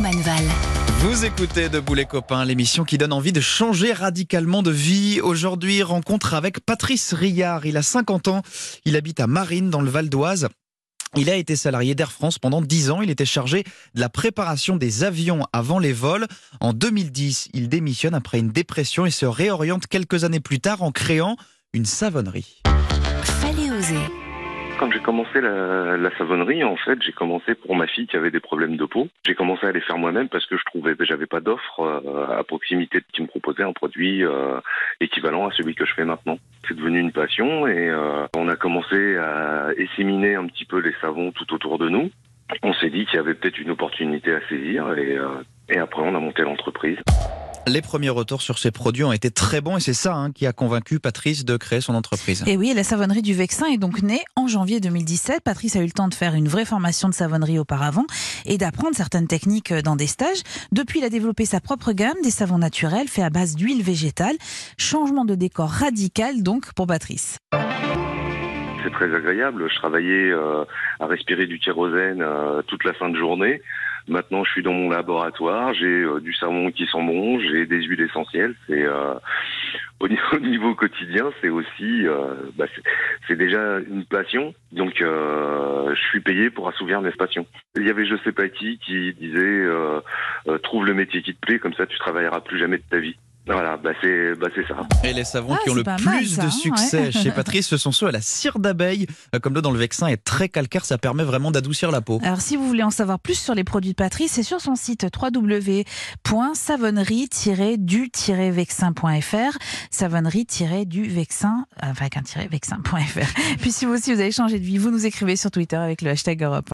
Manval. Vous écoutez Debout les copains, l'émission qui donne envie de changer radicalement de vie. Aujourd'hui, rencontre avec Patrice Rillard. Il a 50 ans, il habite à Marine dans le Val d'Oise. Il a été salarié d'Air France pendant 10 ans. Il était chargé de la préparation des avions avant les vols. En 2010, il démissionne après une dépression et se réoriente quelques années plus tard en créant une savonnerie. Fallait oser. Quand j'ai commencé la, savonnerie, en fait, j'ai commencé pour ma fille qui avait des problèmes de peau. J'ai commencé à les faire moi-même parce que je trouvais, j'avais pas d'offre euh, à proximité qui me proposait un produit euh, équivalent à celui que je fais maintenant. C'est devenu une passion et euh, on a commencé à éséminer un petit peu les savons tout autour de nous. On s'est dit qu'il y avait peut-être une opportunité à saisir et après on a monté l'entreprise. Les premiers retours sur ces produits ont été très bons et c'est ça hein, qui a convaincu Patrice de créer son entreprise. Et oui, la savonnerie du Vexin est donc née en janvier 2017. Patrice a eu le temps de faire une vraie formation de savonnerie auparavant et d'apprendre certaines techniques dans des stages. Depuis, il a développé sa propre gamme des savons naturels faits à base d'huile végétale. Changement de décor radical donc pour Patrice. C'est très agréable. Je travaillais euh, à respirer du kérosène euh, toute la fin de journée. Maintenant, je suis dans mon laboratoire. J'ai euh, du savon qui sent bon. J'ai des huiles essentielles. C'est euh, au, niveau, au niveau quotidien, c'est aussi, euh, bah, c'est- déjà une passion. Donc, je suis payé pour assouvir mes passions. Il y avait je sais pas qui qui disait trouve le métier qui te plaît, comme ça tu travailleras plus jamais de ta vie. Voilà, bah c'est bah c'est ça. Et les savons Ah, qui ont le mal, plus ça, de hein, succès ouais. chez Patrice, ce sont ceux à la cire d'abeille. Euh, Comme l'eau dans le Vexin est très calcaire, ça permet vraiment d'adoucir la peau. Alors si vous voulez en savoir plus sur les produits de Patrice, c'est sur son site www.savonnerie-du-vexin.fr savonnerie-du-vexin avec un tiret vexin.fr. Puis si vous aussi vous avez changé de vie, vous nous écrivez sur Twitter avec le hashtag Europe.